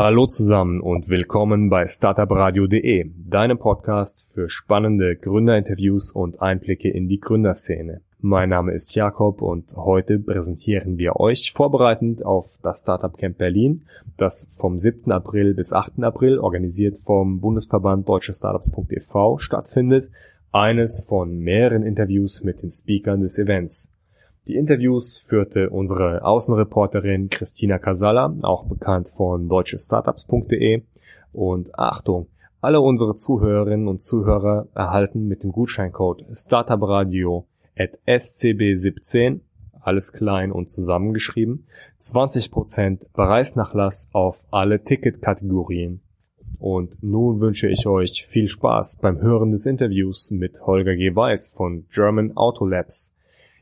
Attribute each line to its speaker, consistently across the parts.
Speaker 1: Hallo zusammen und willkommen bei startupradio.de, deinem Podcast für spannende Gründerinterviews und Einblicke in die Gründerszene. Mein Name ist Jakob und heute präsentieren wir euch vorbereitend auf das Startup Camp Berlin, das vom 7. April bis 8. April organisiert vom Bundesverband Deutsche Startups.ev stattfindet, eines von mehreren Interviews mit den Speakern des Events. Die Interviews führte unsere Außenreporterin Christina Casalla, auch bekannt von deutschestartups.de. Und Achtung, alle unsere Zuhörerinnen und Zuhörer erhalten mit dem Gutscheincode StartupRadio at scb17, alles klein und zusammengeschrieben, 20% Preisnachlass auf alle Ticketkategorien. Und nun wünsche ich euch viel Spaß beim Hören des Interviews mit Holger G. Weiß von German Auto Labs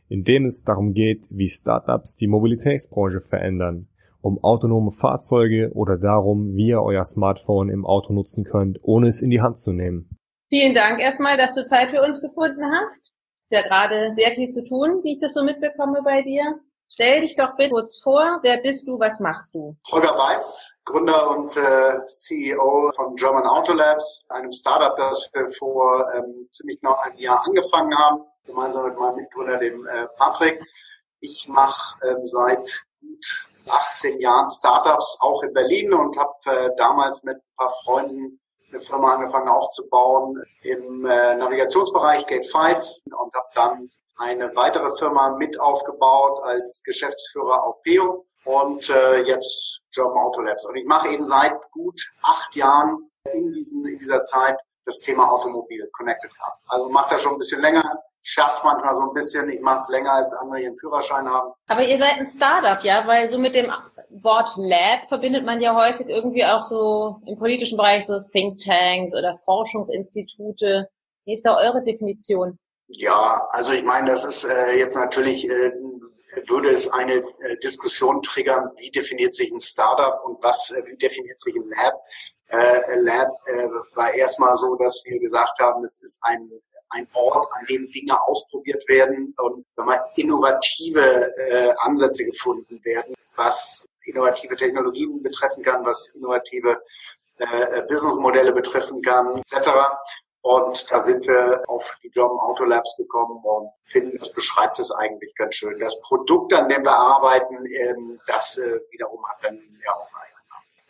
Speaker 1: in dem es darum geht, wie Startups die Mobilitätsbranche verändern, um autonome Fahrzeuge oder darum, wie ihr euer Smartphone im Auto nutzen könnt, ohne es in die Hand zu nehmen.
Speaker 2: Vielen Dank erstmal, dass du Zeit für uns gefunden hast. Ist ja gerade sehr viel zu tun, wie ich das so mitbekomme bei dir. Stell dich doch bitte kurz vor. Wer bist du? Was machst du?
Speaker 3: Holger Weiß, Gründer und äh, CEO von German Auto Labs, einem Startup, das wir vor ähm, ziemlich genau einem Jahr angefangen haben gemeinsam mit meinem Mitgründer, dem äh, Patrick. Ich mache ähm, seit gut 18 Jahren Startups auch in Berlin und habe äh, damals mit ein paar Freunden eine Firma angefangen aufzubauen im äh, Navigationsbereich Gate 5 und habe dann eine weitere Firma mit aufgebaut als Geschäftsführer auf Peo und äh, jetzt German Auto Labs. Und ich mache eben seit gut acht Jahren in, diesen, in dieser Zeit das Thema Automobil, Connected Car. Also mache das schon ein bisschen länger, scherz manchmal so ein bisschen, ich mache es länger als andere ihren Führerschein haben.
Speaker 2: Aber ihr seid ein Startup, ja, weil so mit dem Wort Lab verbindet man ja häufig irgendwie auch so im politischen Bereich so Thinktanks oder Forschungsinstitute. Wie ist da eure Definition?
Speaker 3: Ja, also ich meine, das ist äh, jetzt natürlich, äh, würde es eine äh, Diskussion triggern, wie definiert sich ein Startup und was, äh, wie definiert sich ein Lab. Äh, Lab äh, war erstmal so, dass wir gesagt haben, es ist ein ein Ort, an dem Dinge ausprobiert werden und wenn man innovative äh, Ansätze gefunden werden, was innovative Technologien betreffen kann, was innovative äh, Businessmodelle betreffen kann, etc. Und da sind wir auf die German Auto Labs gekommen und finden, das beschreibt es eigentlich ganz schön. Das Produkt, an dem wir arbeiten, ähm, das äh, wiederum hat dann ja auch einen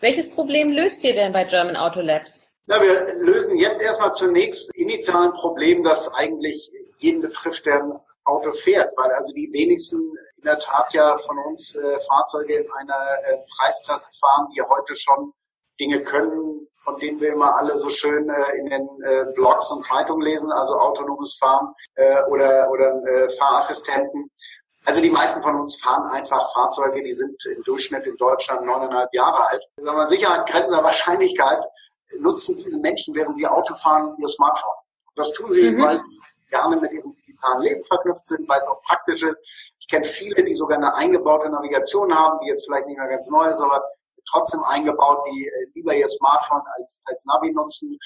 Speaker 2: Welches Problem löst ihr denn bei German Auto Labs?
Speaker 3: Na, wir lösen jetzt erstmal zunächst initialen Problem, das eigentlich jeden betrifft, der ein Auto fährt, weil also die wenigsten in der Tat ja von uns äh, Fahrzeuge in einer äh, Preisklasse fahren, die heute schon Dinge können, von denen wir immer alle so schön äh, in den äh, Blogs und Zeitungen lesen, also autonomes Fahren äh, oder, oder äh, Fahrassistenten. Also die meisten von uns fahren einfach Fahrzeuge, die sind im Durchschnitt in Deutschland neuneinhalb Jahre alt. Sagen wir, Sicherheit, Grenzen Wahrscheinlichkeit nutzen diese Menschen, während sie Auto fahren, ihr Smartphone. Das tun sie, mhm. weil sie gerne mit ihrem digitalen Leben verknüpft sind, weil es auch praktisch ist. Ich kenne viele, die sogar eine eingebaute Navigation haben, die jetzt vielleicht nicht mehr ganz neu ist, aber trotzdem eingebaut, die äh, lieber ihr Smartphone als, als Navi nutzen.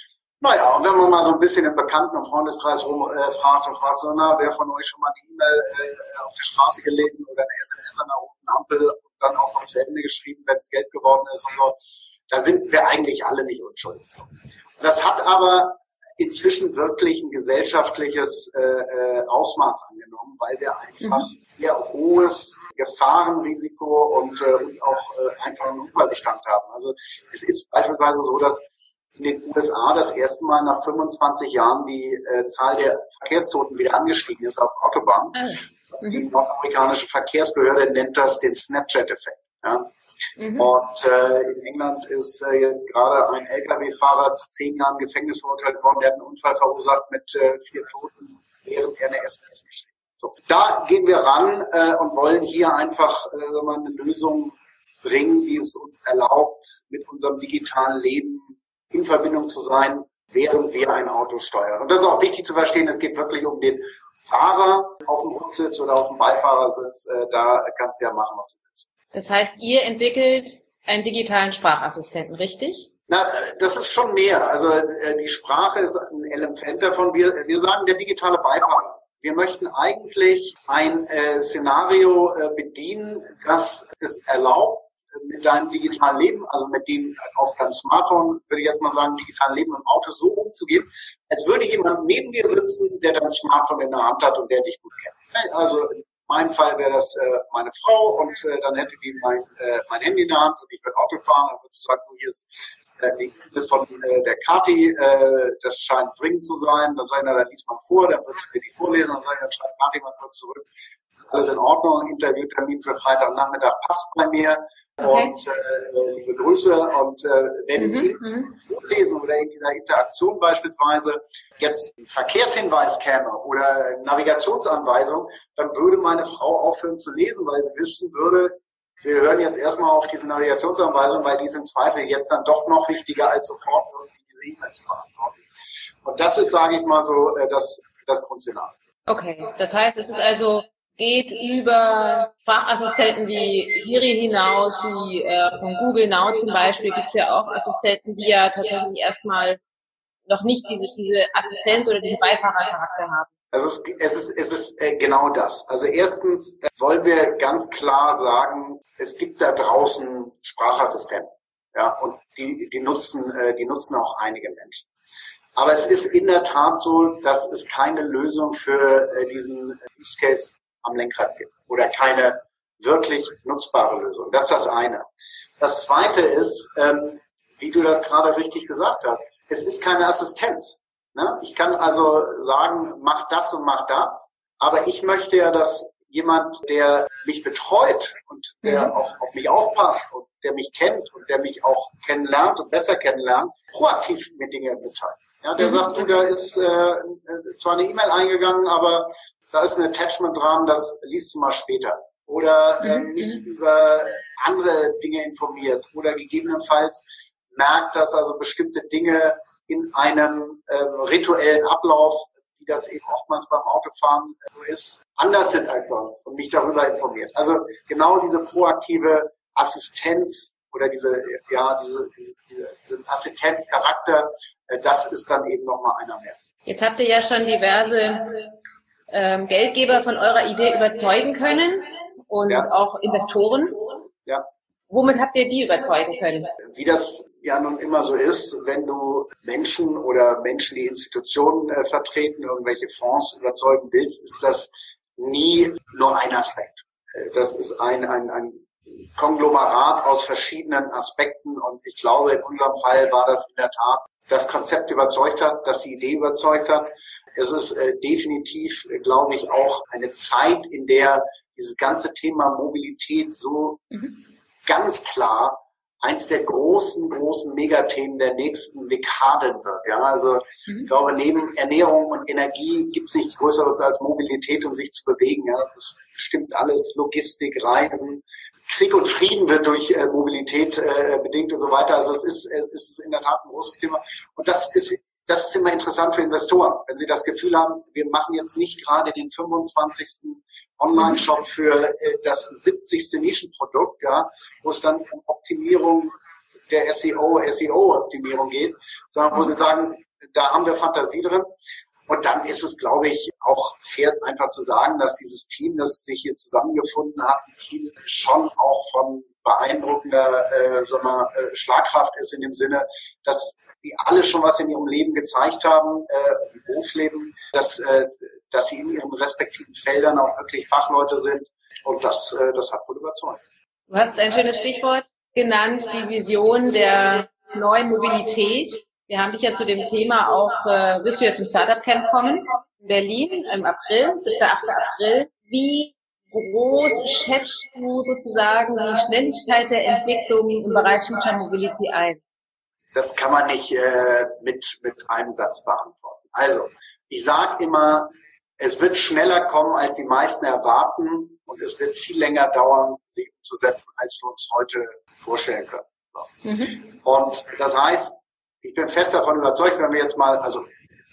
Speaker 3: Naja, und wenn man mal so ein bisschen im Bekannten- und Freundeskreis rumfragt äh, und fragt so, na, wer von euch schon mal eine E-Mail äh, auf der Straße gelesen oder eine SMS an der roten Ampel und dann auch noch zu Ende geschrieben, wenn es Geld geworden ist und so, da sind wir eigentlich alle nicht unschuldig. Das hat aber inzwischen wirklich ein gesellschaftliches äh, äh, Ausmaß angenommen, weil wir einfach mhm. sehr hohes Gefahrenrisiko und, äh, und auch äh, einfach einen Unfallbestand haben. Also es ist beispielsweise so, dass in den USA das erste Mal nach 25 Jahren die äh, Zahl der Verkehrstoten wieder angestiegen ist auf Autobahnen. Mhm. Die nordamerikanische Verkehrsbehörde nennt das den Snapchat-Effekt. Ja? Mhm. Und äh, in England ist äh, jetzt gerade ein Lkw-Fahrer zu zehn Jahren Gefängnis verurteilt worden. Der hat einen Unfall verursacht mit äh, vier Toten, während er eine SMS geschrieben hat. So, da gehen wir ran äh, und wollen hier einfach äh, mal eine Lösung bringen, die es uns erlaubt, mit unserem digitalen Leben in Verbindung zu sein, während wir ein Auto steuern. Und das ist auch wichtig zu verstehen, es geht wirklich um den Fahrer auf dem Rücksitz oder auf dem Beifahrersitz. Äh, da kannst du ja machen, was du willst.
Speaker 2: Das heißt, ihr entwickelt einen digitalen Sprachassistenten, richtig?
Speaker 3: Na, das ist schon mehr. Also äh, die Sprache ist ein Element davon. Wir, wir sagen der digitale Beifahrer. Wir möchten eigentlich ein äh, Szenario äh, bedienen, das es erlaubt, mit deinem digitalen Leben, also mit dem auf deinem Smartphone, würde ich jetzt mal sagen, digitalen Leben im Auto so umzugehen, als würde jemand neben dir sitzen, der dein Smartphone in der Hand hat und der dich gut kennt. Also meinem Fall wäre das äh, meine Frau und äh, dann hätte die mein, äh, mein Handy in der Hand und ich würde Auto fahren, dann würde sagen, hier ist äh, die E-Mail von äh, der Kati, äh, das scheint dringend zu sein, dann sage ich, na, dann liest man vor, dann wird sie mir die vorlesen, dann sage ich, dann schreibt Kati mal kurz zurück, ist alles in Ordnung, Interviewtermin für Freitagnachmittag passt bei mir. Okay. Und äh, liebe Grüße. Und äh, wenn mhm, die mhm. lesen oder in dieser Interaktion beispielsweise jetzt ein Verkehrshinweis käme oder Navigationsanweisung, dann würde meine Frau aufhören zu lesen, weil sie wissen würde, wir hören jetzt erstmal auf diese Navigationsanweisung, weil die ist im Zweifel jetzt dann doch noch wichtiger als sofort irgendwie diese E-Mail zu beantworten. Und das ist, sage ich mal so, äh, das, das Grundszenario.
Speaker 2: Okay, das heißt, es ist also geht über Sprachassistenten wie Siri hinaus, wie äh, von Google Now zum Beispiel gibt es ja auch Assistenten, die ja tatsächlich erstmal noch nicht diese, diese Assistenz oder diesen Beifahrercharakter haben.
Speaker 3: Also es, es ist, es ist äh, genau das. Also erstens äh, wollen wir ganz klar sagen, es gibt da draußen Sprachassistenten. Ja, und die, die nutzen, äh, die nutzen auch einige Menschen. Aber es ist in der Tat so, dass es keine Lösung für äh, diesen Use Case am Lenkrad gibt oder keine wirklich nutzbare Lösung. Das ist das eine. Das zweite ist, ähm, wie du das gerade richtig gesagt hast, es ist keine Assistenz. Ne? Ich kann also sagen, mach das und mach das, aber ich möchte ja, dass jemand, der mich betreut und der mhm. auf, auf mich aufpasst und der mich kennt und der mich auch kennenlernt und besser kennenlernt, proaktiv mir Dinge mitteilt. Ja, der mhm. sagt, du, da ist äh, zwar eine E-Mail eingegangen, aber da ist ein Attachment dran, das liest du mal später. Oder äh, mhm. mich über andere Dinge informiert oder gegebenenfalls merkt, dass also bestimmte Dinge in einem äh, rituellen Ablauf, wie das eben oftmals beim Autofahren so ist, anders sind als sonst und mich darüber informiert. Also genau diese proaktive Assistenz oder diese, ja, diese, diese, diese Assistenzcharakter, äh, das ist dann eben nochmal einer mehr.
Speaker 2: Jetzt habt ihr ja schon diverse ähm, Geldgeber von eurer Idee überzeugen können und ja. auch Investoren. Ja. Womit habt ihr die überzeugen können?
Speaker 3: Wie das ja nun immer so ist, wenn du Menschen oder Menschen, die Institutionen äh, vertreten, irgendwelche Fonds überzeugen willst, ist das nie nur ein Aspekt. Äh, das ist ein, ein, ein Konglomerat aus verschiedenen Aspekten und ich glaube, in unserem Fall war das in der Tat das Konzept überzeugt hat, dass die Idee überzeugt hat. Es ist äh, definitiv, äh, glaube ich, auch eine Zeit, in der dieses ganze Thema Mobilität so mhm. ganz klar eins der großen, großen Megathemen der nächsten Dekaden wird. Ja, also mhm. ich glaube, neben Ernährung und Energie gibt es nichts Größeres als Mobilität und sich zu bewegen. Ja, das stimmt alles, Logistik, Reisen, Krieg und Frieden wird durch äh, Mobilität äh, bedingt und so weiter. Also es ist, äh, ist in der Tat ein großes Thema. Und das ist, das ist immer interessant für Investoren, wenn sie das Gefühl haben, wir machen jetzt nicht gerade den 25. Online-Shop für äh, das 70. Nischenprodukt, ja, wo es dann um Optimierung der SEO, SEO-Optimierung geht, sondern wo sie sagen, da haben wir Fantasie drin. Und dann ist es, glaube ich, auch fair, einfach zu sagen, dass dieses Team, das sich hier zusammengefunden hat, ein Team schon auch von beeindruckender äh, sag mal, äh, Schlagkraft ist in dem Sinne, dass die alle schon was in ihrem Leben gezeigt haben, äh, im Berufsleben, dass, äh, dass sie in ihren respektiven Feldern auch wirklich Fachleute sind. Und das, äh, das hat wohl überzeugt.
Speaker 2: Du hast ein schönes Stichwort genannt, die Vision der neuen Mobilität. Wir haben dich ja zu dem Thema auch, äh, wirst du jetzt zum Startup Camp kommen in Berlin im April, 7. 8. April. Wie groß schätzt du sozusagen die Schnelligkeit der Entwicklung im Bereich Future Mobility ein?
Speaker 3: Das kann man nicht äh, mit, mit einem Satz beantworten. Also, ich sage immer, es wird schneller kommen, als die meisten erwarten und es wird viel länger dauern, sie umzusetzen, als wir uns heute vorstellen können. Mhm. Und das heißt, ich bin fest davon überzeugt, wenn wir jetzt mal, also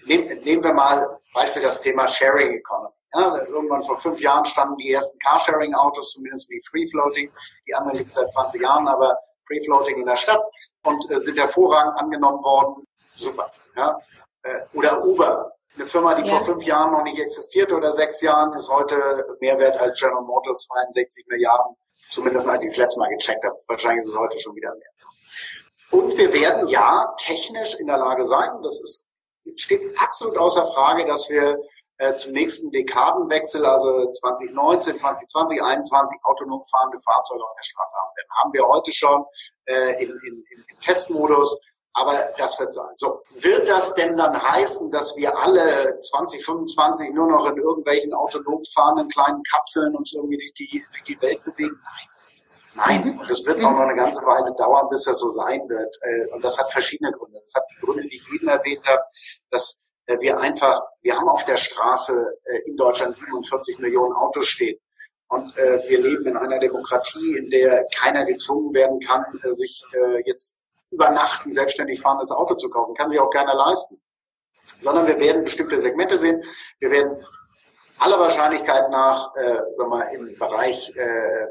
Speaker 3: nehmen, nehmen wir mal Beispiel das Thema Sharing Economy. Ja, irgendwann vor fünf Jahren standen die ersten Carsharing-Autos, zumindest wie Free Floating. Die anderen gibt es seit 20 Jahren, aber Free Floating in der Stadt und äh, sind hervorragend angenommen worden. Super. Ja. Äh, oder Uber, eine Firma, die ja. vor fünf Jahren noch nicht existierte oder sechs Jahren, ist heute mehr wert als General Motors 62 Milliarden Zumindest als ich das letzte Mal gecheckt habe. Wahrscheinlich ist es heute schon wieder mehr. Und wir werden ja technisch in der Lage sein, das ist, steht absolut außer Frage, dass wir äh, zum nächsten Dekadenwechsel, also 2019, 2020, 2021 autonom fahrende Fahrzeuge auf der Straße haben werden. Haben wir heute schon äh, in, in, im Testmodus. Aber das wird sein. So, wird das denn dann heißen, dass wir alle 2025 nur noch in irgendwelchen autonom fahrenden kleinen Kapseln uns irgendwie durch die, durch die Welt bewegen? Nein. Nein. Und das wird auch noch eine ganze Weile dauern, bis das so sein wird. Äh, und das hat verschiedene Gründe. Das hat die Gründe, die ich eben erwähnt habe, dass äh, wir einfach, wir haben auf der Straße äh, in Deutschland 47 Millionen Autos stehen. Und wir leben in einer Demokratie, in der keiner gezwungen werden kann, sich jetzt über Nacht ein selbstständig fahrendes Auto zu kaufen. Kann sich auch keiner leisten. Sondern wir werden bestimmte Segmente sehen. Wir werden aller Wahrscheinlichkeit nach, äh, sagen wir, im Bereich äh,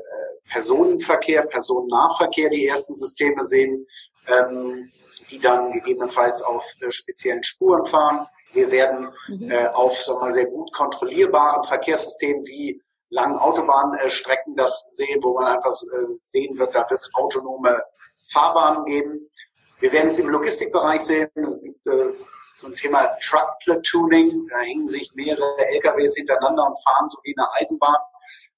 Speaker 3: Personenverkehr, Personennahverkehr die ersten Systeme sehen, ähm, die dann gegebenenfalls auf äh, speziellen Spuren fahren. Wir werden mhm. äh, auf sagen wir, sehr gut kontrollierbaren Verkehrssystemen wie langen Autobahnstrecken das sehen, wo man einfach äh, sehen wird, da wird es autonome Fahrbahnen geben. Wir werden es im Logistikbereich sehen. Es gibt äh, so ein Thema Truck Platooning. Da hängen sich mehrere LKWs hintereinander und fahren so wie eine Eisenbahn.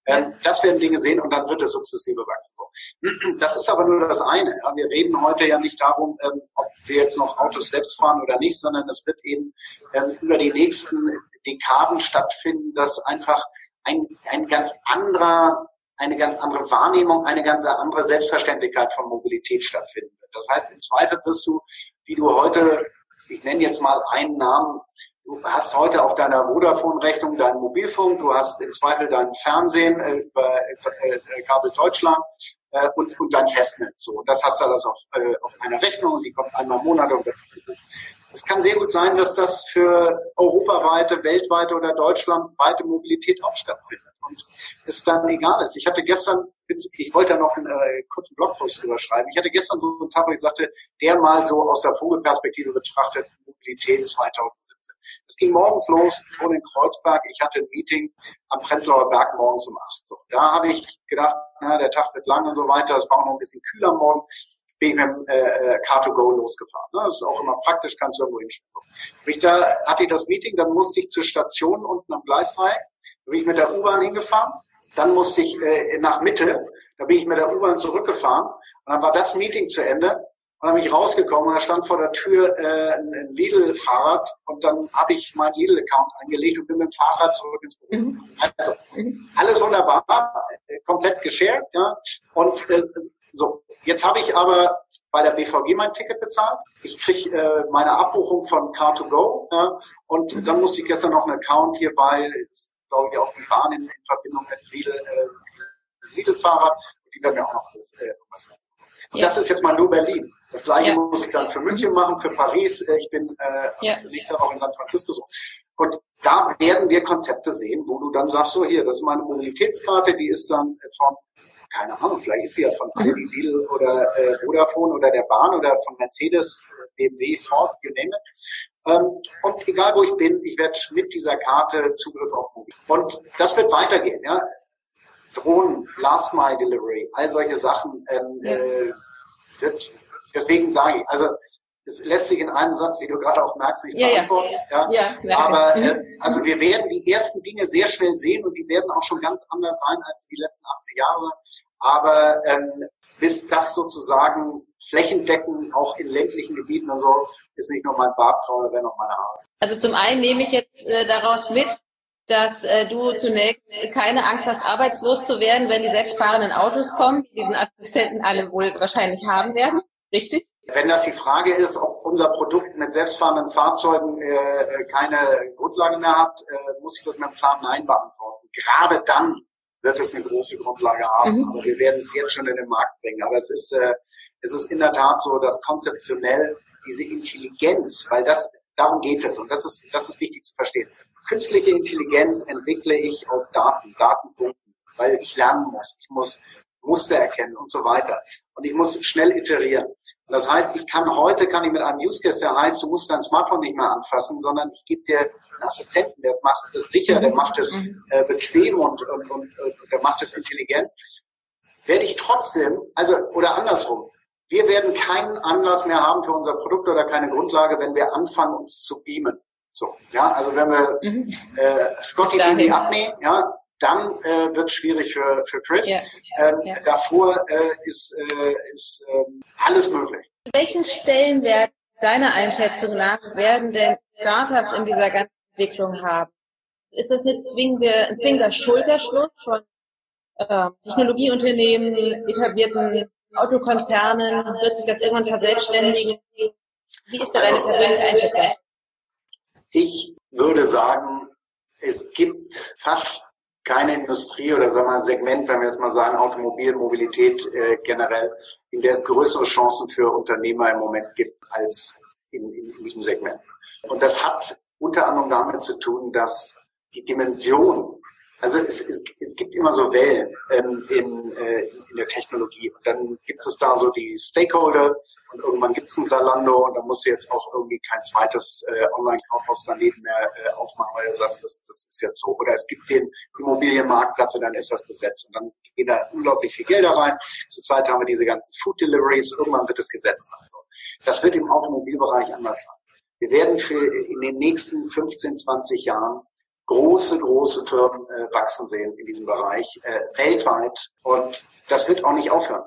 Speaker 3: Ähm, das werden Dinge sehen und dann wird es sukzessive wachsen. Das ist aber nur das eine. Ja. Wir reden heute ja nicht darum, ähm, ob wir jetzt noch Autos selbst fahren oder nicht, sondern es wird eben ähm, über die nächsten Dekaden stattfinden, dass einfach ein, ein ganz anderer eine ganz andere Wahrnehmung, eine ganz andere Selbstverständlichkeit von Mobilität stattfinden wird. Das heißt, im Zweifel wirst du, wie du heute, ich nenne jetzt mal einen Namen, du hast heute auf deiner Vodafone-Rechnung deinen Mobilfunk, du hast im Zweifel dein Fernsehen äh, über äh, äh Kabel Deutschland äh, und, und dein Festnetz. So, und das hast du alles auf, äh, auf einer Rechnung und die kommt einmal im Monat und es kann sehr gut sein, dass das für europaweite, weltweite oder deutschlandweite Mobilität auch stattfindet und es dann egal ist. Ich hatte gestern, ich wollte ja noch einen äh, kurzen Blogpost drüber schreiben. Ich hatte gestern so einen Tag, wo ich sagte, der mal so aus der Vogelperspektive betrachtet, Mobilität 2017. Es ging morgens los, ich wohne Kreuzberg, ich hatte ein Meeting am Prenzlauer Berg morgens um acht. So, da habe ich gedacht, na, der Tag wird lang und so weiter, es war auch noch ein bisschen kühler morgen bin ich mit dem äh, äh Car2Go losgefahren. Ne? Das ist auch immer praktisch, kannst du irgendwo hinschicken. So. Ich da hatte ich das Meeting, dann musste ich zur Station unten am Gleisdreieck, da bin ich mit der U-Bahn hingefahren, dann musste ich äh, nach Mitte, da bin ich mit der U-Bahn zurückgefahren und dann war das Meeting zu Ende und dann bin ich rausgekommen und da stand vor der Tür äh, ein Lidl-Fahrrad und dann habe ich meinen Lidl-Account angelegt und bin mit dem Fahrrad zurück ins Büro. Mhm. Also, alles wunderbar, äh, komplett geshared, ja. Und äh, so, Jetzt habe ich aber bei der BVG mein Ticket bezahlt. Ich kriege äh, meine Abbuchung von Car2Go ja, und mhm. dann musste ich gestern noch einen Account hier bei, glaube ich, auf die Bahn in, in Verbindung mit Lidl, äh, das Lidl-Fahrer. Die werden mir auch noch alles, äh, was und ja. das ist jetzt mal nur Berlin. Das gleiche ja. muss ich dann für München machen, für Paris. Äh, ich bin äh, ja. nächste Woche in San Francisco so. Und da werden wir Konzepte sehen, wo du dann sagst, so hier, das ist meine Mobilitätskarte, die ist dann von keine Ahnung, vielleicht ist sie ja von Aldi, Lidl oder äh, Vodafone oder der Bahn oder von Mercedes, BMW, Ford, you name it. Ähm, und egal wo ich bin, ich werde mit dieser Karte Zugriff auf Mobil. Und das wird weitergehen. Ja? Drohnen, Last Mile Delivery, all solche Sachen ähm, ja. äh, wird, deswegen sage ich, also das lässt sich in einem Satz, wie du gerade auch merkst, nicht ja, beantworten. Ja, ja. ja Aber äh, mhm. also wir werden die ersten Dinge sehr schnell sehen und die werden auch schon ganz anders sein als die letzten 80 Jahre. Aber ähm, bis das sozusagen flächendeckend auch in ländlichen Gebieten und so, ist nicht nur mein Bartgrau, da wäre noch meine Haare.
Speaker 2: Also zum einen nehme ich jetzt äh, daraus mit, dass äh, du zunächst keine Angst hast, arbeitslos zu werden, wenn die selbstfahrenden Autos kommen, die diesen Assistenten alle wohl wahrscheinlich haben werden. Richtig?
Speaker 3: Wenn das die Frage ist, ob unser Produkt mit selbstfahrenden Fahrzeugen äh, keine Grundlage mehr hat, äh, muss ich das mit einem klaren Nein beantworten. Gerade dann wird es eine große Grundlage haben, mhm. aber wir werden es jetzt schon in den Markt bringen. Aber es ist, äh, es ist in der Tat so, dass konzeptionell diese Intelligenz, weil das darum geht es und das ist, das ist wichtig zu verstehen. Künstliche Intelligenz entwickle ich aus Daten, Datenpunkten, weil ich lernen muss. Ich muss Muster erkennen und so weiter. Und ich muss schnell iterieren. Und das heißt, ich kann heute, kann ich mit einem Use Case, der heißt, du musst dein Smartphone nicht mehr anfassen, sondern ich gebe dir einen Assistenten, der macht es sicher, der macht es äh, bequem und, und, und, und der macht es intelligent. werde ich trotzdem, also oder andersrum, wir werden keinen Anlass mehr haben für unser Produkt oder keine Grundlage, wenn wir anfangen, uns zu beamen. So, ja, also wenn wir mhm. äh, Scotty beam die Abney, ja, dann äh, wird es schwierig für, für Chris. Ja, ähm, ja. Davor äh, ist, äh, ist äh, alles möglich.
Speaker 2: Welchen Stellenwert deiner Einschätzung nach werden denn Startups in dieser ganzen Entwicklung haben? Ist das eine zwingende, ein zwingender Schulterschluss von äh, Technologieunternehmen, etablierten Autokonzernen? Wird sich das irgendwann verselbstständigen? Wie ist da deine persönliche Einschätzung?
Speaker 3: Ich würde sagen, es gibt fast keine Industrie oder sagen wir mal Segment, wenn wir jetzt mal sagen Automobil, Mobilität äh, generell, in der es größere Chancen für Unternehmer im Moment gibt als in, in, in diesem Segment. Und das hat unter anderem damit zu tun, dass die Dimension also es, es, es gibt immer so Wellen ähm, in, äh, in der Technologie. Und dann gibt es da so die Stakeholder und irgendwann gibt es ein Salando und dann muss jetzt auch irgendwie kein zweites äh, Online-Kaufhaus daneben mehr äh, aufmachen, weil du sagst, das, das ist jetzt so. Oder es gibt den Immobilienmarktplatz und dann ist das besetzt. Und dann gehen da unglaublich viel Geld da rein. Zurzeit haben wir diese ganzen Food Deliveries. Irgendwann wird es gesetzt sein. So. Das wird im Automobilbereich anders sein. Wir werden für in den nächsten 15, 20 Jahren große, große Firmen äh, wachsen sehen in diesem Bereich äh, weltweit. Und das wird auch nicht aufhören.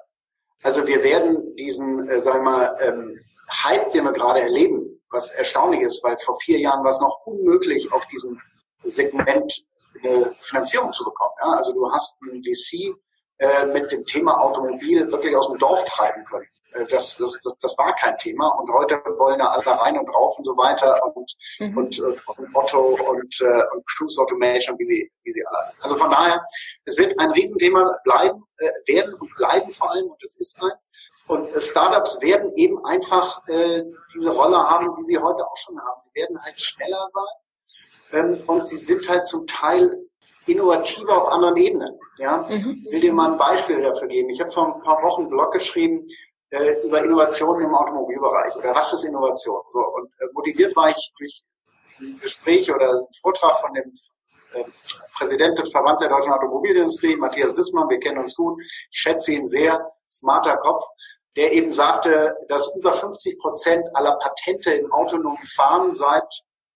Speaker 3: Also wir werden diesen, äh, sagen wir mal, ähm, Hype, den wir gerade erleben, was erstaunlich ist, weil vor vier Jahren war es noch unmöglich, auf diesem Segment eine Finanzierung zu bekommen. Ja? Also du hast ein VC äh, mit dem Thema Automobil wirklich aus dem Dorf treiben können. Äh, das, das, das, das war kein Thema. Und heute wollen da alle rein und drauf und so weiter und, mhm. und, und, äh, und Otto und, äh, und Cruise Automation, wie sie, wie sie alle sind. Also von daher, es wird ein Riesenthema bleiben, äh, werden und bleiben vor allem, und es ist eins. Und äh, Startups werden eben einfach äh, diese Rolle haben, die sie heute auch schon haben. Sie werden halt schneller sein ähm, und sie sind halt zum Teil innovativer auf anderen Ebenen. Ja? Mhm. Ich will dir mal ein Beispiel dafür geben. Ich habe vor ein paar Wochen einen Blog geschrieben, äh, über Innovationen im Automobilbereich oder was ist Innovation. So, und äh, motiviert war ich durch ein Gespräch oder einen Vortrag von dem äh, Präsident des Verbands der deutschen Automobilindustrie, Matthias Wissmann, wir kennen uns gut, ich schätze ihn sehr, smarter Kopf, der eben sagte, dass über 50 Prozent aller Patente im autonomen Fahren seit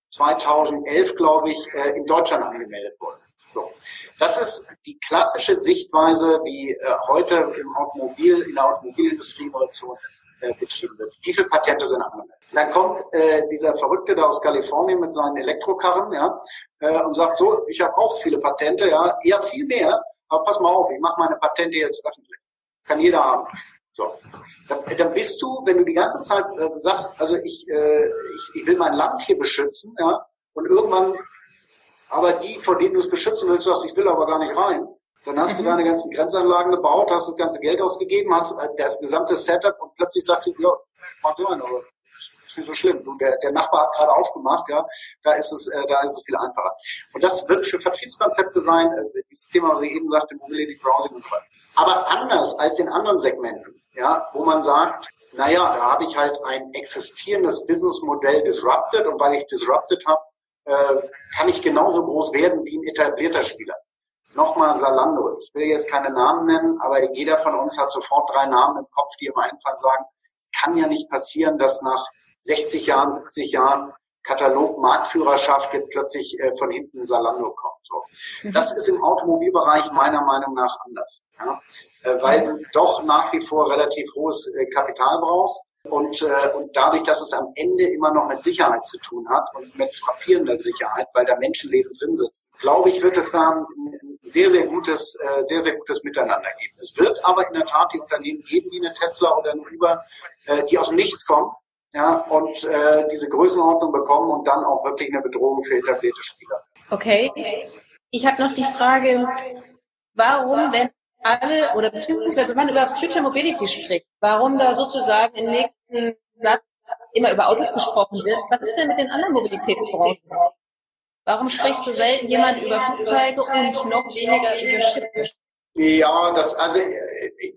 Speaker 3: 2011, glaube ich, äh, in Deutschland angemeldet wurden. So. Das ist die klassische Sichtweise, wie äh, heute im Automobil, in der Automobilindustrie Innovation äh, betrieben wird. Wie viele Patente sind angemeldet? Dann kommt äh, dieser Verrückte da aus Kalifornien mit seinen Elektrokarren, ja, äh, und sagt so, ich habe auch viele Patente, ja, eher viel mehr, aber pass mal auf, ich mache meine Patente jetzt öffentlich. Kann jeder haben. So. Dann, dann bist du, wenn du die ganze Zeit äh, sagst, also ich, äh, ich, ich will mein Land hier beschützen, ja, und irgendwann aber die, vor denen du es beschützen willst, sagst, ich will aber gar nicht rein. Dann hast mhm. du deine ganzen Grenzanlagen gebaut, hast das ganze Geld ausgegeben, hast das gesamte Setup und plötzlich sagst du, ja, mach du ein, aber ist nicht so schlimm. Du, der, der Nachbar hat gerade aufgemacht, ja, da ist es, äh, da ist es viel einfacher. Und das wird für Vertriebskonzepte sein, äh, dieses Thema, was ich eben sagte, Mobility Browsing und so weiter. Aber anders als in anderen Segmenten, ja, wo man sagt, naja, da habe ich halt ein existierendes Businessmodell disrupted und weil ich disrupted habe, äh, kann ich genauso groß werden wie ein etablierter Spieler. Nochmal Salando. Ich will jetzt keine Namen nennen, aber jeder von uns hat sofort drei Namen im Kopf, die im Einfall sagen, es kann ja nicht passieren, dass nach 60 Jahren, 70 Jahren Katalog-Marktführerschaft jetzt plötzlich äh, von hinten Salando kommt. So. Mhm. Das ist im Automobilbereich meiner Meinung nach anders, ja? äh, weil du doch nach wie vor relativ hohes äh, Kapital brauchst und, äh, und dadurch, dass es am Ende immer noch mit Sicherheit zu tun hat und mit frappierender Sicherheit, weil da Menschenleben drin sitzen, glaube ich, wird es da ein, sehr, sehr gutes, äh, sehr, sehr gutes Miteinander geben. Es wird aber in der Tat die Unternehmen geben, wie eine Tesla oder eine Uber, äh, die aus dem Nichts kommen ja, und äh, diese Größenordnung bekommen und dann auch wirklich eine Bedrohung für etablierte Spieler.
Speaker 2: Okay. Ich habe noch die Frage, warum, wenn alle oder beziehungsweise wenn man über Future Mobility spricht, warum da sozusagen im nächsten Satz immer über Autos gesprochen wird. Was ist denn mit den anderen Mobilitätsbranchen? Warum spricht so selten jemand über Flugzeuge und noch weniger über Schiffe?
Speaker 3: Ja, das, also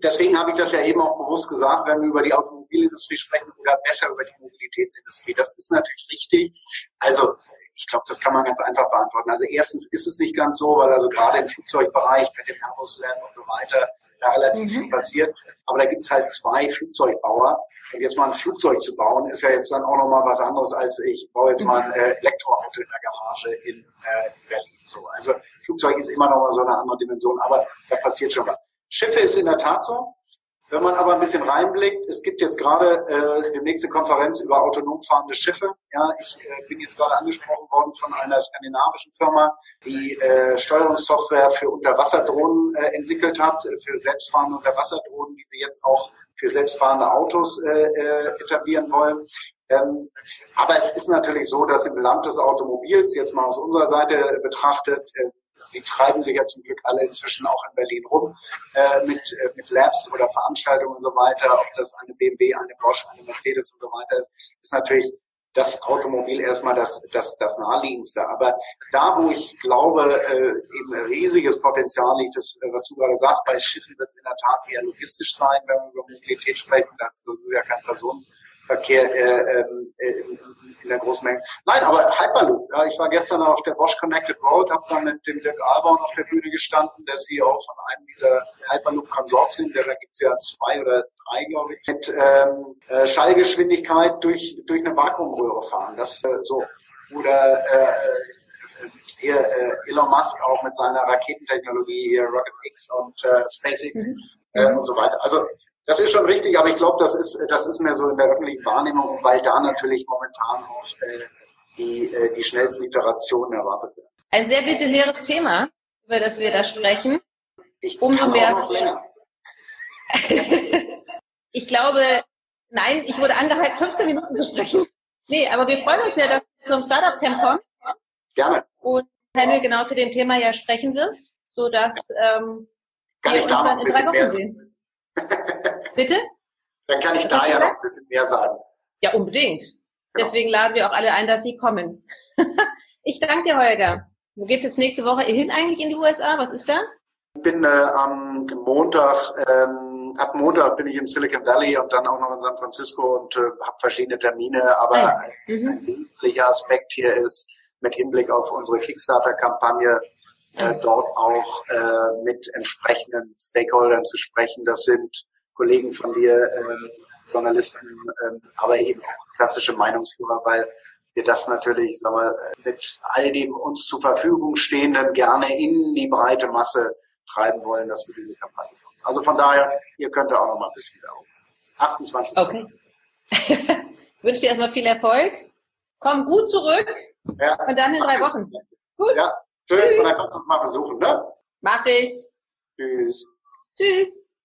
Speaker 3: deswegen habe ich das ja eben auch bewusst gesagt, wenn wir über die Automobilindustrie sprechen oder besser über die Mobilitätsindustrie. Das ist natürlich richtig. Also ich glaube, das kann man ganz einfach beantworten. Also erstens ist es nicht ganz so, weil also gerade im Flugzeugbereich mit dem Airbus Lab und so weiter da relativ viel mhm. passiert. Aber da gibt's halt zwei Flugzeugbauer. Und jetzt mal ein Flugzeug zu bauen, ist ja jetzt dann auch nochmal was anderes, als ich baue jetzt mal ein äh, Elektroauto in der Garage in, äh, in Berlin. So, also Flugzeug ist immer noch mal so eine andere Dimension, aber da passiert schon was. Schiffe ist in der Tat so. Wenn man aber ein bisschen reinblickt, es gibt jetzt gerade äh, die nächste Konferenz über autonom fahrende Schiffe. Ja, ich äh, bin jetzt gerade angesprochen worden von einer skandinavischen Firma, die äh, Steuerungssoftware für Unterwasserdrohnen äh, entwickelt hat, äh, für selbstfahrende Unterwasserdrohnen, die sie jetzt auch für selbstfahrende Autos äh, äh, etablieren wollen. Ähm, aber es ist natürlich so, dass im Land des Automobils, jetzt mal aus unserer Seite betrachtet, äh, sie treiben sich ja zum Glück alle inzwischen auch in Berlin rum äh, mit, äh, mit Labs oder Veranstaltungen und so weiter, ob das eine BMW, eine Bosch, eine Mercedes und so weiter ist, ist natürlich das Automobil erstmal das, das, das naheliegendste. Aber da, wo ich glaube, äh, eben riesiges Potenzial liegt, das, äh, was du gerade sagst, bei Schiffen wird es in der Tat eher logistisch sein, wenn wir über Mobilität sprechen. Das, das ist ja kein Personenverkehr äh, ähm, äh, in der großen Menge. Nein, aber Hyperloop. Ja, ich war gestern auf der Bosch Connected Road, habe da mit dem Dirk Alborn auf der Bühne gestanden, der CEO von einem dieser Hyperloop-Konsortien, da gibt es ja zwei oder drei, glaube ich, mit ähm, äh, Schallgeschwindigkeit durch, durch eine Vakuumröhre fahren. Das äh, so. Oder äh, hier äh, Elon Musk auch mit seiner Raketentechnologie, hier Rocket X und äh, SpaceX mhm. äh, und so weiter. Also das ist schon richtig, aber ich glaube, das ist, das ist mehr so in der öffentlichen Wahrnehmung, weil da natürlich momentan auch äh, die, äh, die schnellsten Iterationen erwartet werden.
Speaker 2: Ein sehr visionäres Thema, über das wir da sprechen.
Speaker 3: Ich Umso kann mehr. Auch noch länger.
Speaker 2: ich glaube, nein, ich wurde angehalten, 15 Minuten zu sprechen. Nee, aber wir freuen uns ja, dass du zum Startup Camp kommst.
Speaker 3: Gerne.
Speaker 2: Und Panel genau zu dem Thema ja sprechen wirst, so dass ähm,
Speaker 3: wir uns dann in drei Wochen sehen.
Speaker 2: Bitte?
Speaker 3: Dann kann ich da ja noch ein bisschen mehr sagen.
Speaker 2: Ja, unbedingt. Genau. Deswegen laden wir auch alle ein, dass Sie kommen. ich danke dir, Holger. Wo geht's jetzt nächste Woche hin eigentlich in die USA? Was ist da?
Speaker 3: Ich bin äh, am Montag, ähm, ab Montag bin ich im Silicon Valley und dann auch noch in San Francisco und äh, habe verschiedene Termine. Aber ah mhm. ein wesentlicher Aspekt hier ist, mit Hinblick auf unsere Kickstarter-Kampagne, äh, dort auch äh, mit entsprechenden Stakeholdern zu sprechen. Das sind Kollegen von dir, äh, Journalisten, äh, aber eben auch klassische Meinungsführer, weil wir das natürlich sagen wir, mit all dem uns zur Verfügung stehenden gerne in die breite Masse treiben wollen, dass wir diese Kampagne machen. Also von daher, ihr könnt da auch noch mal ein bisschen Werbung. 28.
Speaker 2: Okay. wünsche dir erstmal viel Erfolg. Komm gut zurück. Ja. Und dann in drei Wochen.
Speaker 3: Gut. Ja, schön. Tschüss. Und dann kannst du es mal besuchen, ne?
Speaker 2: Mach ich.
Speaker 3: Tschüss.
Speaker 2: Tschüss.